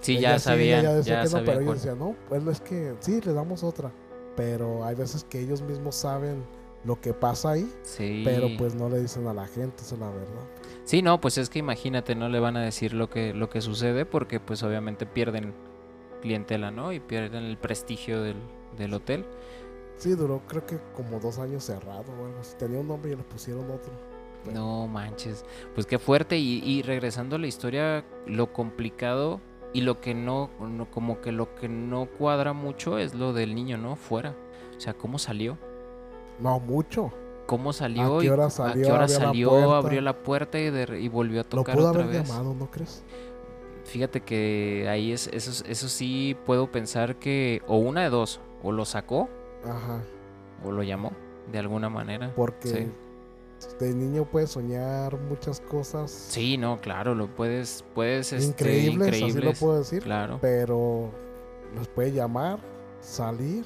Sí, Ella ya sí, sabían, ella decía ya que no, pero ella cuál. decía, no, pues es que sí, le damos otra. Pero hay veces que ellos mismos saben lo que pasa ahí, Sí. pero pues no le dicen a la gente, esa es la verdad. Sí, no, pues es que imagínate, no le van a decir lo que, lo que sucede porque pues obviamente pierden clientela, ¿no? Y pierden el prestigio del, del hotel. Sí, duró creo que como dos años cerrado o algo así. Tenía un nombre y le pusieron otro. Bueno. No manches. Pues qué fuerte. Y, y regresando a la historia, lo complicado y lo que no, no- como que lo que no cuadra mucho es lo del niño, ¿no? Fuera. O sea, ¿cómo salió? No, mucho. ¿Cómo salió? qué y hora ¿A salió? qué hora Abrió la salió? puerta. Abrió la puerta y, de- y volvió a Lo tocar pudo otra haber vez. llamado, ¿no crees? Fíjate que ahí es, eso, eso sí puedo pensar que o una de dos, o lo sacó Ajá. o lo llamó de alguna manera. Porque Sí. de niño puedes soñar muchas cosas Sí, no, claro, lo puedes, puedes, este, increíbles, así lo increíbles, puedo decir. Claro. Pero los puede llamar, salir.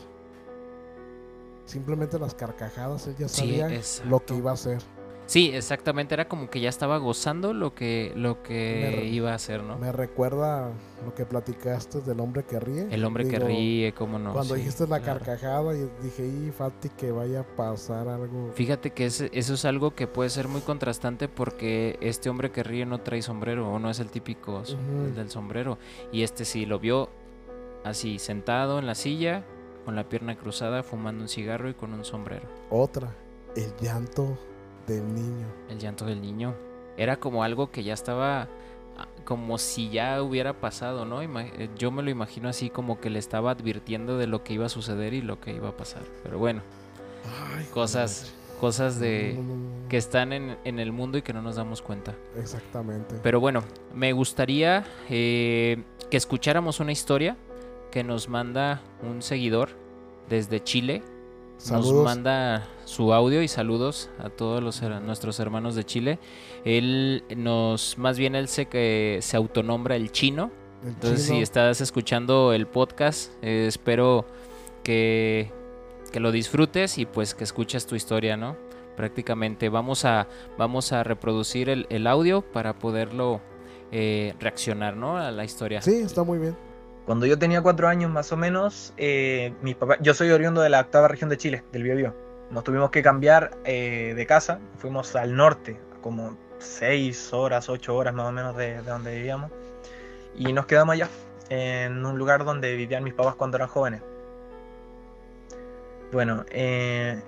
Simplemente las carcajadas, él ya Sí, sabía lo que iba a hacer. Sí, exactamente, era como que ya estaba gozando lo que, lo que Me iba a hacer, ¿no? Me recuerda lo que platicaste del hombre que ríe. El hombre que ríe, cómo no. Cuando sí, dijiste la claro. carcajada, y dije, y Fati, que vaya a pasar algo. Fíjate que ese- eso es algo que puede ser muy contrastante porque este hombre que ríe no trae sombrero o no es el típico el del sombrero. Y este sí lo vio así, sentado en la silla, con la pierna cruzada, fumando un cigarro y con un sombrero. Otra, el llanto del niño. El llanto del niño. Era como algo que ya estaba ah, como si ya hubiera pasado, ¿no? Eh, Yo me lo imagino así como que le estaba advirtiendo de lo que iba a suceder y lo que iba a pasar. Pero bueno, Ay, cosas, cosas de No, no, no, no. que están en, en el mundo y que no nos damos cuenta. Exactamente. Pero bueno, me gustaría eh, que escucháramos una historia que nos manda un seguidor desde Chile. Nos manda su audio y saludos a todos los, nuestros hermanos de Chile. Él nos, más bien él se, que se autonombra el chino. El Entonces, chino. si estás escuchando el podcast, eh, espero que, que lo disfrutes y pues que escuches tu historia, ¿no? Prácticamente vamos a, vamos a reproducir el, el audio para poderlo eh, reaccionar, ¿no? A la historia. Sí, está muy bien. Cuando yo tenía cuatro años más o menos, eh, yo soy oriundo de la octava región de Chile, del Biobío. Nos tuvimos que cambiar eh, de casa, fuimos al norte, como seis horas, ocho horas más o menos de, de donde vivíamos, y nos quedamos allá, en un lugar donde vivían mis papás cuando eran jóvenes. Bueno, eh,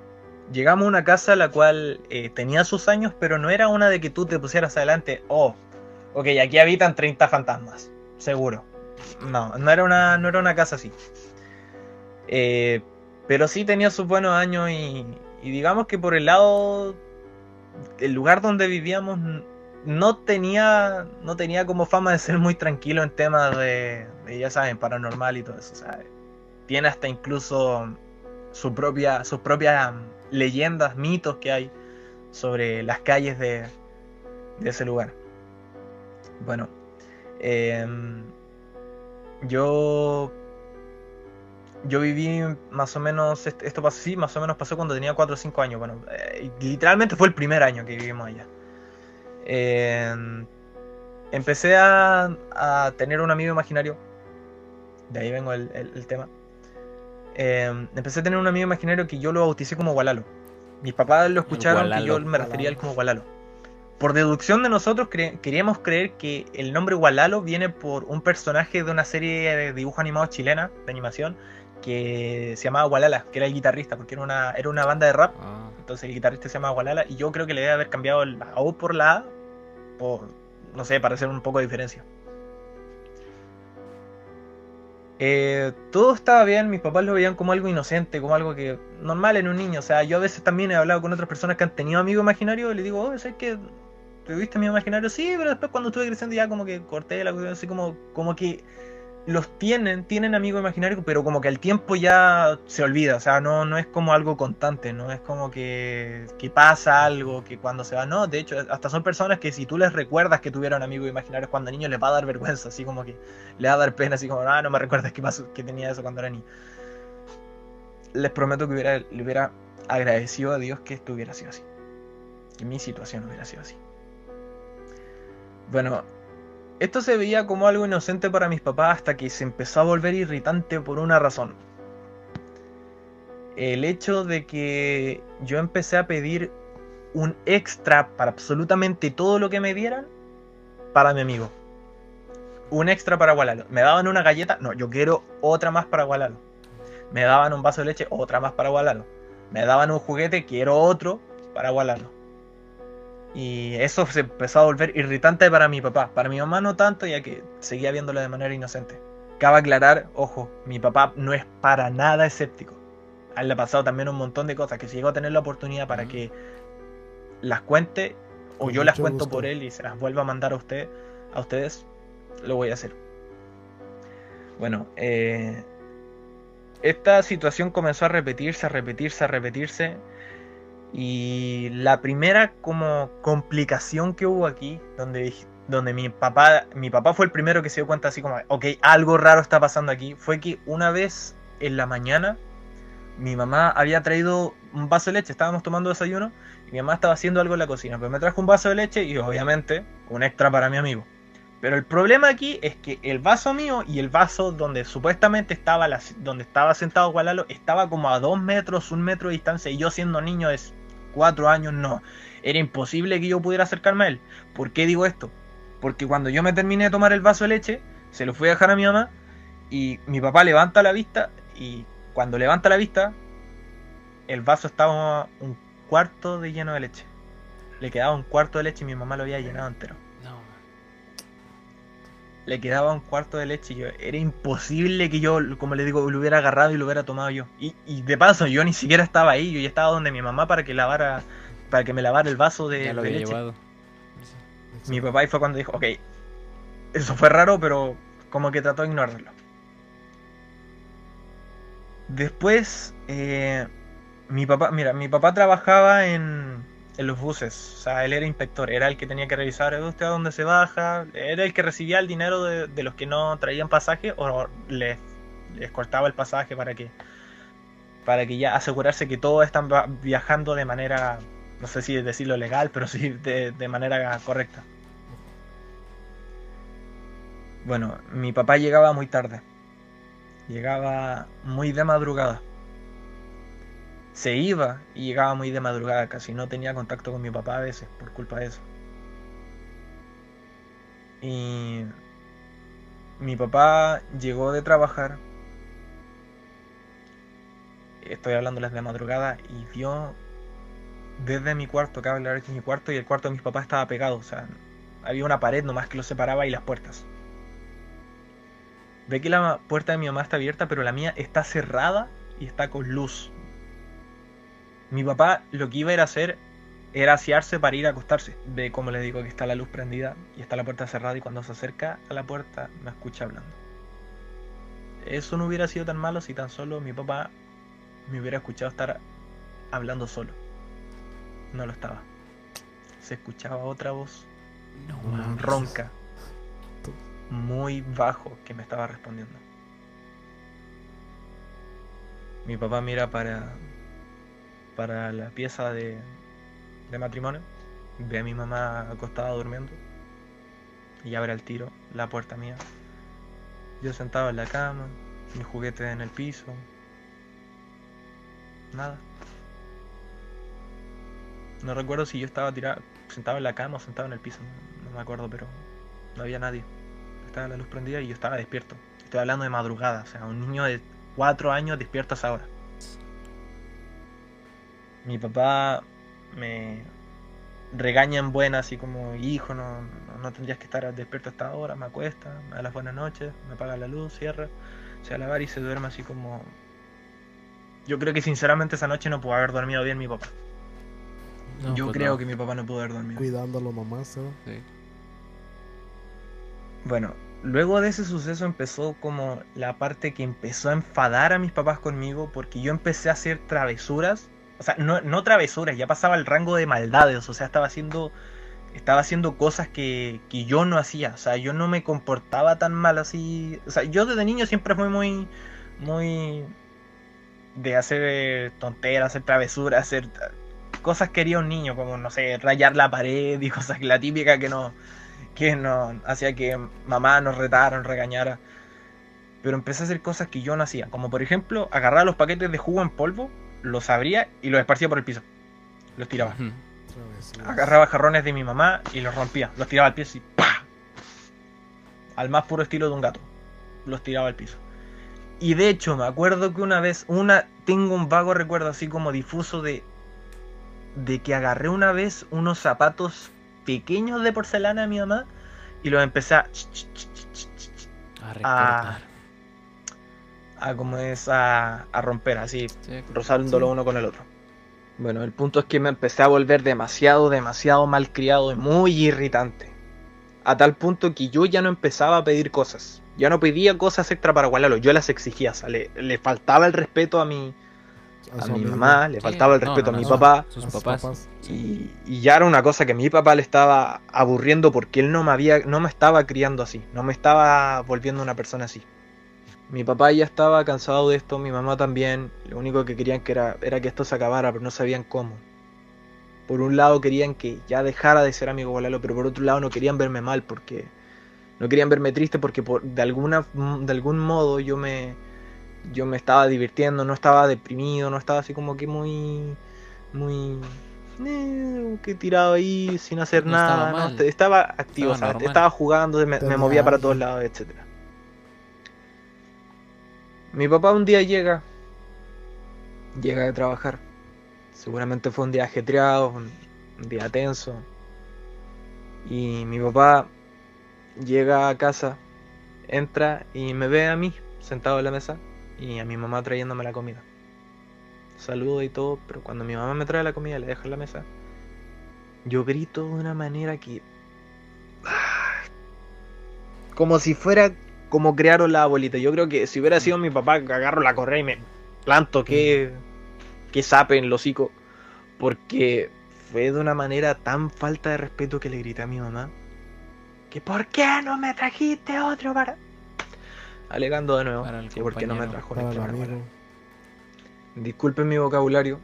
llegamos a una casa la cual eh, tenía sus años, pero no era una de que tú te pusieras adelante, oh, ok, aquí habitan 30 fantasmas, seguro. No, no era una, no era una casa así. Eh, pero sí tenía sus buenos años y, digamos que por el lado, el lugar donde vivíamos no tenía, no tenía como fama de ser muy tranquilo en temas de, ya saben, paranormal y todo eso. tiene hasta incluso su propia, sus propias leyendas, mitos que hay sobre las calles de, de ese lugar. Bueno, em, yo yo viví más o menos est- esto pasó sí más o menos pasó cuando tenía 4 o 5 años bueno eh, literalmente fue el primer año que vivimos allá. Eh, empecé a, a tener un amigo imaginario de ahí vengo el, el- el tema. Eh, empecé a tener un amigo imaginario que yo lo bauticé como Gualalo. Mis papás lo escucharon que Gualalo. yo me refería a él como Gualalo por deducción de nosotros cre- queríamos creer que el nombre Gualalo viene por un personaje de una serie de dibujos animados chilena de animación que se llamaba Gualala, que era el guitarrista, porque era una, era una banda de rap, Ah, entonces el guitarrista se llamaba Gualala y yo creo que le debe haber cambiado la O por la A, por, no sé, para hacer un poco de diferencia. Eh, todo estaba bien, mis papás lo veían como algo inocente, como algo que normal en un niño. O sea, yo a veces también he hablado con otras personas que han tenido amigos imaginarios y les digo, oh, ¿sabes qué? ¿Tuviste amigo imaginario? Sí, pero después cuando estuve creciendo ya como que corté la cuestión, así como, como que los tienen, tienen amigos imaginarios, pero como que el tiempo ya se olvida, o sea, no, no es como algo constante, no es como que, que pasa algo, que cuando se va, no, de hecho, hasta son personas que si tú les recuerdas que tuvieron amigos imaginarios cuando niños les va a dar vergüenza, así como que le va a dar pena, así como, ah, no me recuerdas que, que tenía eso cuando era niño. Les prometo que hubiera, le hubiera agradecido a Dios que esto hubiera sido así, que mi situación hubiera sido así. Bueno, esto se veía como algo inocente para mis papás hasta que se empezó a volver irritante por una razón. El hecho de que yo empecé a pedir un extra para absolutamente todo lo que me dieran para mi amigo. Un extra para Gualalo. Me daban una galleta, no, yo quiero otra más para Gualalo. Me daban un vaso de leche, otra más para Gualalo. Me daban un juguete, quiero otro para Gualalo. Y eso se empezó a volver irritante para mi papá. Para mi mamá no tanto, ya que seguía viéndolo de manera inocente. Cabe aclarar, ojo, mi papá no es para nada escéptico. A él le ha pasado también un montón de cosas que si llego a tener la oportunidad para que las cuente, o Con yo las cuento gusto. por él y se las vuelva a mandar a usted, a ustedes, lo voy a hacer. Bueno, eh, esta situación comenzó a repetirse, a repetirse, a repetirse. Y la primera como complicación que hubo aquí, donde, donde mi papá, mi papá fue el primero que se dio cuenta así como, ok, algo raro está pasando aquí, fue que una vez en la mañana mi mamá había traído un vaso de leche, estábamos tomando desayuno y mi mamá estaba haciendo algo en la cocina, pero me trajo un vaso de leche y obviamente un extra para mi amigo. Pero el problema aquí es que el vaso mío y el vaso donde supuestamente estaba la- donde estaba sentado Gualalo estaba como a dos metros, un metro de distancia y yo siendo niño de cuatro años no. Era imposible que yo pudiera acercarme a él. ¿Por qué digo esto? Porque cuando yo me terminé de tomar el vaso de leche, se lo fui a dejar a mi mamá y mi papá levanta la vista y cuando levanta la vista, el vaso estaba un cuarto de lleno de leche. Le quedaba un cuarto de leche y mi mamá lo había llenado entero. Le quedaba un cuarto de leche y yo, era imposible que yo, como le digo, lo hubiera agarrado y lo hubiera tomado yo. Y, y de paso, yo ni siquiera estaba ahí, yo ya estaba donde mi mamá para que lavara, para que me lavara el vaso de, Ya lo de había leche. llevado. Mi papá ahí fue cuando dijo, ok, eso fue raro, pero como que trató de ignorarlo. Después, eh, mi papá, mira, mi papá trabajaba en, en los buses, o sea, él era inspector, era el que tenía que revisar "¿Eh, usted a dónde se baja, era el que recibía el dinero de, de los que no traían pasaje o les, les cortaba el pasaje para que, para que ya asegurarse que todos están viajando de manera, no sé si decirlo legal, pero sí de, de manera correcta. Bueno, mi papá llegaba muy tarde. Llegaba muy de madrugada. Se iba y llegaba muy de madrugada, casi no tenía contacto con mi papá a veces por culpa de eso. Y mi papá llegó de trabajar. Estoy hablándoles de madrugada y vio desde mi cuarto, cabe hablar que mi cuarto y el cuarto de mis papás estaba pegado, o sea, había una pared nomás que los separaba y las puertas. Ve que la puerta de mi mamá está abierta, pero la mía está cerrada y está con luz. Mi papá lo que iba a ir a hacer era asearse para ir a acostarse. Ve como le digo que está la luz prendida y está la puerta cerrada y cuando se acerca a la puerta me escucha hablando. Eso no hubiera sido tan malo si tan solo mi papá me hubiera escuchado estar hablando solo. No lo estaba. Se escuchaba otra voz No Mm, ronca, muy bajo, que me estaba respondiendo. Mi papá mira para, para la pieza de, de matrimonio, ve a mi mamá acostada durmiendo y abre al tiro la puerta mía. Yo sentado en la cama, mi juguete en el piso, nada. No recuerdo si yo estaba tirado, sentado en la cama o sentado en el piso, no, me acuerdo, pero no había nadie. Estaba la luz prendida y yo estaba despierto. Estoy hablando de madrugada, o sea, un niño de 4 años despierto a esa hora. Mi papá me regaña en buena, así como, hijo, no, no, no tendrías que estar despierto a esta hora, me acuesta, me da las buenas noches, me apaga la luz, cierra, se va a lavar y se duerme así como... Yo creo que sinceramente esa noche no pudo haber dormido bien mi papá. No, Yo pues creo no. que mi papá no pudo haber dormido. Cuidándolo nomás, ¿eh? Sí. Bueno, luego de ese suceso empezó como la parte que empezó a enfadar a mis papás conmigo porque yo empecé a hacer travesuras. O sea, no, no travesuras, ya pasaba el rango de maldades. O sea, estaba haciendo, estaba haciendo cosas que, que yo no hacía. O sea, yo no me comportaba tan mal así. O sea, yo desde niño siempre fui muy, muy de hacer tonteras, hacer travesuras, hacer cosas que haría un niño, como no sé, rayar la pared y cosas, la típica que no, que no hacía que mamá nos retara, nos regañara. Pero empecé a hacer cosas que yo no hacía, como por ejemplo agarrar los paquetes de jugo en polvo, los abría y los esparcía por el piso. Los tiraba. Agarraba jarrones de mi mamá y los rompía. Los tiraba al piso y ¡pa! Al más puro estilo de un gato. Los tiraba al piso. Y de hecho, me acuerdo que una vez, una, tengo un vago recuerdo así como difuso de, de que agarré una vez unos zapatos pequeños de porcelana a mi mamá y los empecé a, A recortar. A como es, a, a romper así, Sí, rozándolo Sí. uno con el otro. Bueno, el punto es que me empecé a volver demasiado, demasiado malcriado y muy irritante. A tal punto que yo ya no empezaba a pedir cosas. Ya no pedía cosas extra para Gualalo, yo las exigía. O sea, le, le faltaba el respeto a mi, a mi mamá, le faltaba el no, respeto no, a mi no, papá. Sus papás. Y, y ya era una cosa que mi papá le estaba aburriendo porque él no me había, no me estaba criando así, no me estaba volviendo una persona así. Mi papá ya estaba cansado de esto, mi mamá también. Lo único que querían que era, era que esto se acabara, pero no sabían cómo. Por un lado querían que ya dejara de ser amigo Bolalo, pero por otro lado no querían verme mal porque no querían verme triste porque por, de alguna de algún modo yo me yo me estaba divirtiendo, no estaba deprimido, no estaba así como que muy muy eh, que tirado ahí sin hacer No nada, estaba no, activo, Estaba jugando, me, me movía para todos lados, etcétera. Mi papá un día llega, llega de trabajar. Seguramente fue un día ajetreado, un, un día tenso. Y mi papá llega a casa, entra y me ve a mí sentado en la mesa y a mi mamá trayéndome la comida. Saludo y todo, pero cuando mi mamá me trae la comida y la deja en la mesa, yo grito de una manera que... Como si fuera como crearon la abuelita. Yo creo que si hubiera sido mi papá, agarro la correa y me planto que, que sape en el hocico. Porque fue de una manera tan falta de respeto que le grité a mi mamá. Que ¿por qué no me trajiste otro para...? Alegando de nuevo. Que ¿Por qué no me trajo este para amigo. Disculpen mi vocabulario,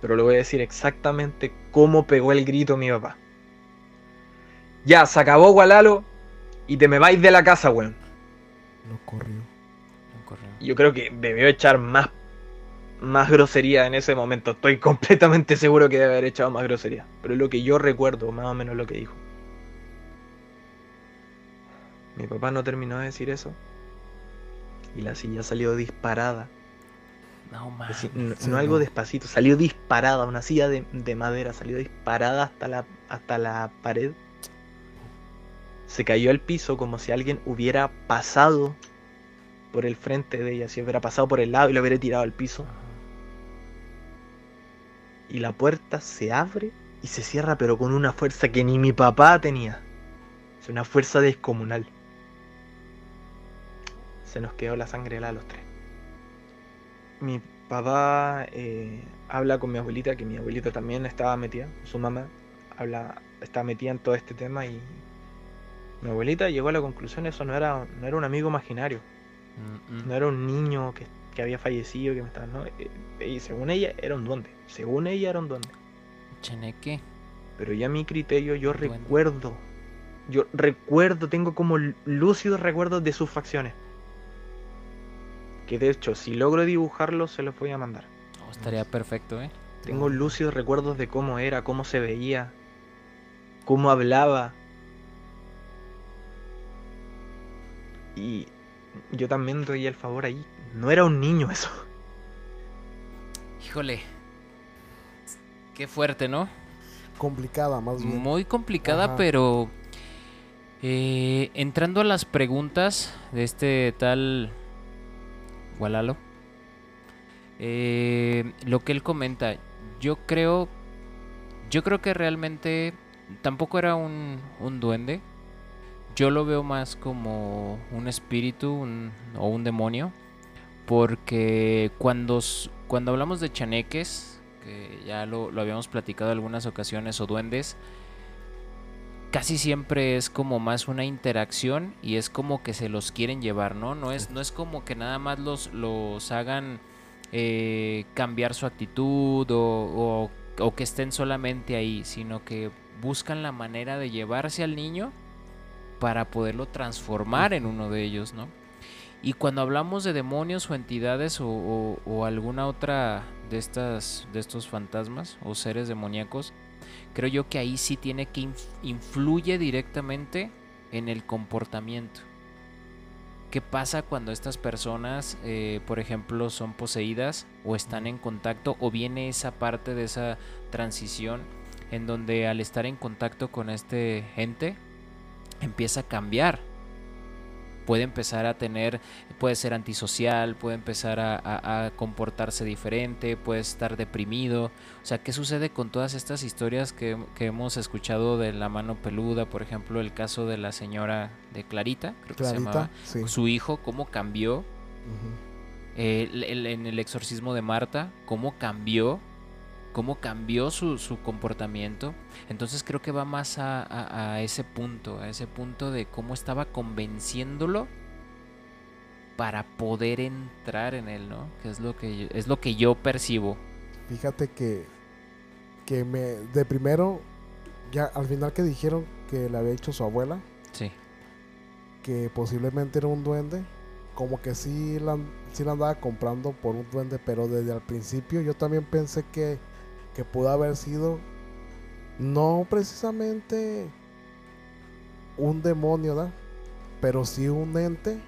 pero le voy a decir exactamente cómo pegó el grito mi papá. Ya, se acabó Gualalo y te me vais de la casa, weón. Lo corrió. Yo creo que debió echar más, más grosería en ese momento. Estoy completamente seguro que debe haber echado más grosería. Pero es lo que yo recuerdo, más o menos lo que dijo. Mi papá no terminó de decir eso. Y la silla salió disparada. No decir, no, sí, no algo no. despacito, salió disparada, una silla de, de madera, salió disparada hasta la, hasta la pared. Se cayó al piso como si alguien hubiera pasado por el frente de ella, si hubiera pasado por el lado y lo hubiera tirado al piso. Y la puerta se abre y se cierra, pero con una fuerza que ni mi papá tenía. Es una fuerza descomunal. Se nos quedó la sangre helada a los tres. Mi papá eh, habla con mi abuelita, que mi abuelita también estaba metida, su mamá habla, está metida en todo este tema y mi abuelita llegó a la conclusión eso no era, no era un amigo imaginario, Mm, mm. no era un niño que, que había fallecido, que me estaba, no, eh, y según ella era un duende, según ella era un duende. Cheneque. Pero ya a mi criterio yo Duende. recuerdo, yo recuerdo, tengo como lúcidos recuerdos de sus facciones. Que de hecho, si logro dibujarlos, se los voy a mandar. Oh, estaría perfecto, ¿eh? Tengo lúcidos recuerdos de cómo era, cómo se veía, cómo hablaba. Y yo también doy el favor ahí. No era un niño eso. Híjole. Qué fuerte, ¿no? Complicada, más bien. Muy complicada, Ajá. pero eh, entrando a las preguntas de este tal Walalo, eh, lo que él comenta, yo creo, yo creo que realmente tampoco era un, un duende. Yo lo veo más como un espíritu o un demonio, porque cuando, cuando hablamos de chaneques, que ya lo, lo habíamos platicado en algunas ocasiones, o duendes, casi siempre es como más una interacción y es como que se los quieren llevar, ¿no? No es, no es como que nada más los, los hagan eh, cambiar su actitud o- o que estén solamente ahí, sino que buscan la manera de llevarse al niño para poderlo transformar en uno de ellos, ¿no? Y cuando hablamos de demonios o entidades o, o- o alguna otra de estas de estos fantasmas o seres demoníacos, creo yo que ahí sí tiene que inf- influye directamente en el comportamiento. ¿Qué pasa cuando estas personas, eh, por ejemplo, son poseídas o están en contacto o viene esa parte de esa transición en donde al estar en contacto con este ente empieza a cambiar? Puede empezar a tener, puede ser antisocial, puede empezar a, a- a comportarse diferente, puede estar deprimido. O sea, ¿qué sucede con todas estas historias que, que hemos escuchado de la mano peluda? Por ejemplo, el caso de la señora de Clarita, creo que se llamaba. Sí. Su hijo, cómo cambió. Eh, el- el- en el exorcismo de Marta, cómo cambió. Cómo cambió su, su comportamiento. Entonces creo que va más a, a- a ese punto, a ese punto de cómo estaba convenciéndolo para poder entrar en él, ¿no? Que es lo que yo, es lo que yo percibo. Fíjate que, que me, de primero, ya al final que dijeron que le había hecho su abuela, Sí. que posiblemente era un duende, como que sí la, sí la andaba comprando por un duende, pero desde el principio yo también pensé que, que pudo haber sido no precisamente un demonio, ¿da? Pero sí un ente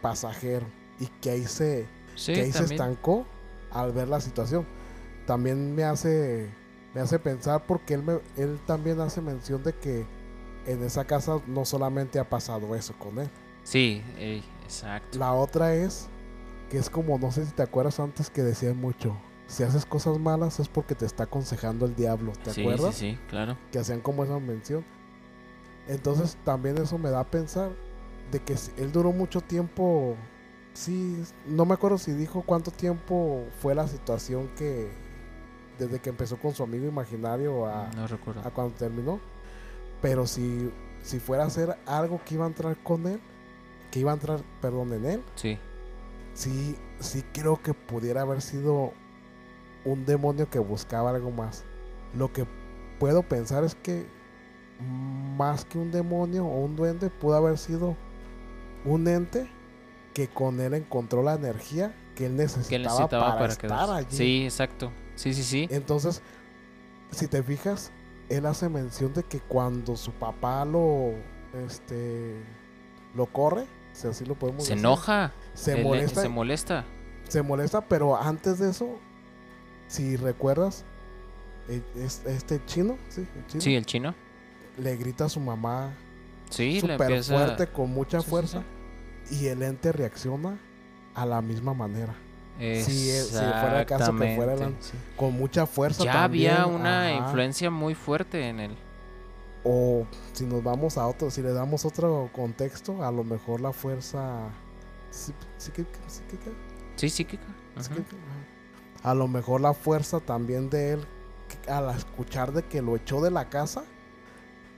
pasajero y que ahí se, Sí, que ahí se estancó al ver la situación. También me hace me hace pensar porque él me- él también hace mención de que en esa casa no solamente ha pasado eso con él. Sí, exacto. La otra es que es como no sé si te acuerdas antes que decían mucho, si haces cosas malas es porque te está aconsejando el diablo, ¿te sí, acuerdas? sí, sí, claro. Que hacían como esa mención. Entonces también eso me da a pensar de que él duró mucho tiempo Sí, no me acuerdo si dijo cuánto tiempo fue la situación que desde que empezó con su amigo imaginario a, No a cuando terminó. Pero si, si fuera a ser algo que iba a entrar con él, que iba a entrar, perdón, en él, Sí, sí, sí creo que pudiera haber sido un demonio que buscaba algo más. Lo que puedo pensar es que más que un demonio o un duende, pudo haber sido un ente que con él encontró la energía que él necesitaba, que necesitaba para, para, estar quedarse. allí. Sí, exacto. Sí, sí, sí. Entonces, si te fijas, él hace mención de que cuando su papá lo, este, lo corre, si así lo podemos Se decir, enoja. se él- molesta, Se molesta. se molesta, pero antes de eso, si recuerdas, es- este chino, sí, el chino, Sí, el chino. le grita a su mamá Sí, empieza. fuerte, con mucha Sí, sí, fuerza, y el ente reacciona a la misma manera, si es- si fuera el caso que fuera el- con mucha fuerza Ya también, había una ajá. influencia muy fuerte en él. O si nos vamos a otro, si le damos otro contexto, a lo mejor la fuerza sí- psíquica, psíquica, Sí, psíquica. Ajá. psíquica, ajá. A lo mejor la fuerza también de él, al escuchar de que lo echó de la casa,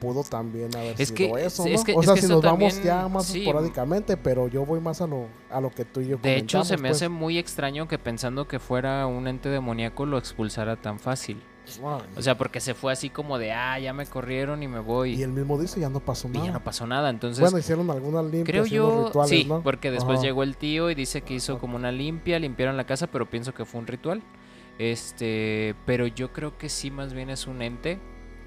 pudo también haber Es sido que- eso, es ¿no? que- o es sea, que si nos vamos ya más sí. esporádicamente, pero yo voy más a lo, a lo que tú y yo De hecho, se me pues. hace muy extraño que pensando que fuera un ente demoníaco lo expulsara tan fácil. Wow. O sea, porque se fue así como de, ah, ya me corrieron y me voy. y él mismo dice, ya no pasó Y nada. ya no pasó nada. Entonces, bueno, hicieron algunas limpias, creo yo, rituales, sí, ¿no? porque después Ajá. llegó el tío y dice que hizo como una limpia, limpiaron la casa, pero pienso que fue un ritual. Este, pero yo creo que sí, más bien es un ente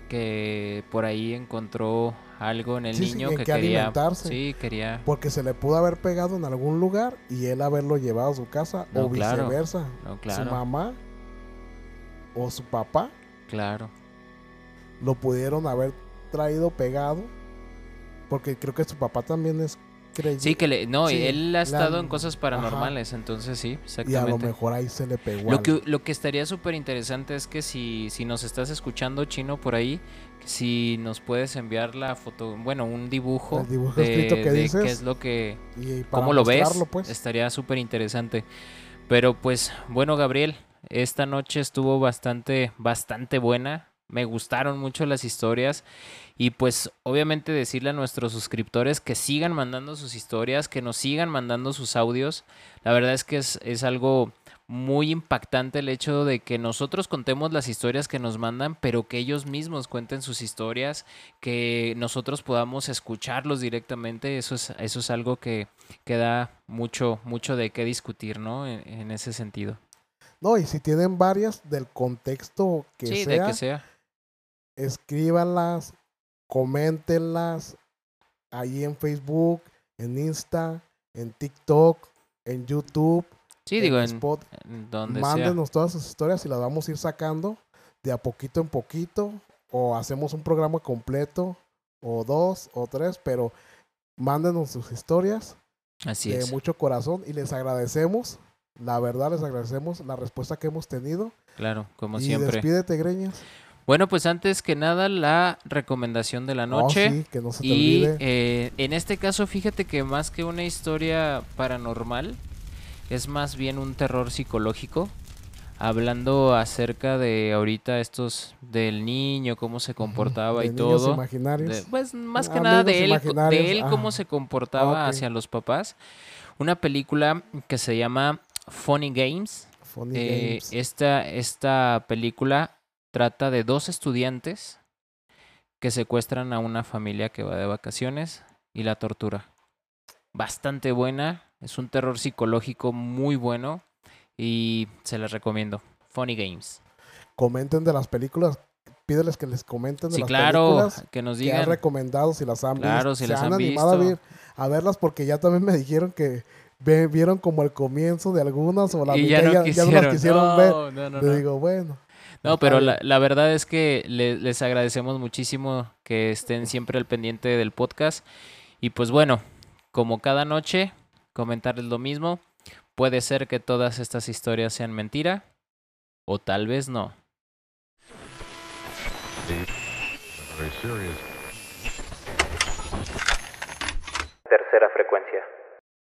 que por ahí encontró algo en el Sí, sí, niño en que que quería, alimentarse. sí, quería, Porque se le pudo haber pegado en algún lugar y él haberlo llevado a su casa No, o claro. viceversa. no, Su mamá o su papá claro, lo pudieron haber traído pegado. Porque creo que su papá también es creyó. Sí, que le, no, Sí, él ha estado en cosas paranormales, entonces sí, y a lo exactamente. mejor ahí se le pegó. Lo algo. que, lo que estaría súper interesante es que si, si nos estás escuchando, Chino, por ahí, si nos puedes enviar la foto, bueno, un dibujo, El dibujo de, escrito que de dices, qué es lo que, Y cómo lo ves, pues. estaría súper interesante. Pero pues, bueno, Gabriel, esta noche estuvo bastante, bastante buena. Me gustaron mucho las historias. Y pues, obviamente, decirle a nuestros suscriptores que sigan mandando sus historias, que nos sigan mandando sus audios. La verdad es que es, es algo muy impactante el hecho de que nosotros contemos las historias que nos mandan, pero que ellos mismos cuenten sus historias, que nosotros podamos escucharlos directamente. Eso es, eso es algo que, que da mucho, mucho de qué discutir, ¿no? En, en ese sentido. No, y si tienen varias del contexto que sí, sea, de que sea. escríbanlas, coméntenlas ahí en Facebook, en Insta, en TikTok, en YouTube, Sí, digo, en, Spot. en donde sea. Mándenos todas sus historias y las vamos a ir sacando de a poquito en poquito. O hacemos un programa completo, o dos, o tres, pero mándenos sus historias Así de es. mucho corazón y les agradecemos. La verdad, les agradecemos la respuesta que hemos tenido. Claro, como y siempre. despídete, Greñas. Bueno, pues antes que nada, la recomendación de la Oh, noche. sí, que no se te Y olvide. eh, en este caso, fíjate que más que una historia paranormal, es más bien un terror psicológico. Hablando acerca de ahorita estos del niño, cómo se comportaba de y niños todo. imaginarios. de- pues más que Amigos nada de él, de él cómo ah. se comportaba Ah, hacia los papás. Una película que se llama Funny Games. Funny Eh, Games. esta, esta película trata de dos estudiantes que secuestran a una familia que va de vacaciones y la tortura. Bastante buena, es un terror psicológico muy bueno y se las recomiendo. Funny Games. Comenten de las películas. Pídeles que les comenten de Sí, las claro, películas que nos que han digan. recomendado, si las han Claro, visto. si se las han han animado a, ver- a verlas porque ya también me dijeron que vieron como el comienzo de algunas o la Y mitad ya no, ya, ya no las quisieron ver. No, no, no, Le no. digo, bueno. No, está pero la, la verdad es que le- les agradecemos muchísimo que estén siempre al pendiente del podcast. Y pues bueno, como cada noche, comentarles lo mismo. Puede ser que todas estas historias sean mentira o tal vez no.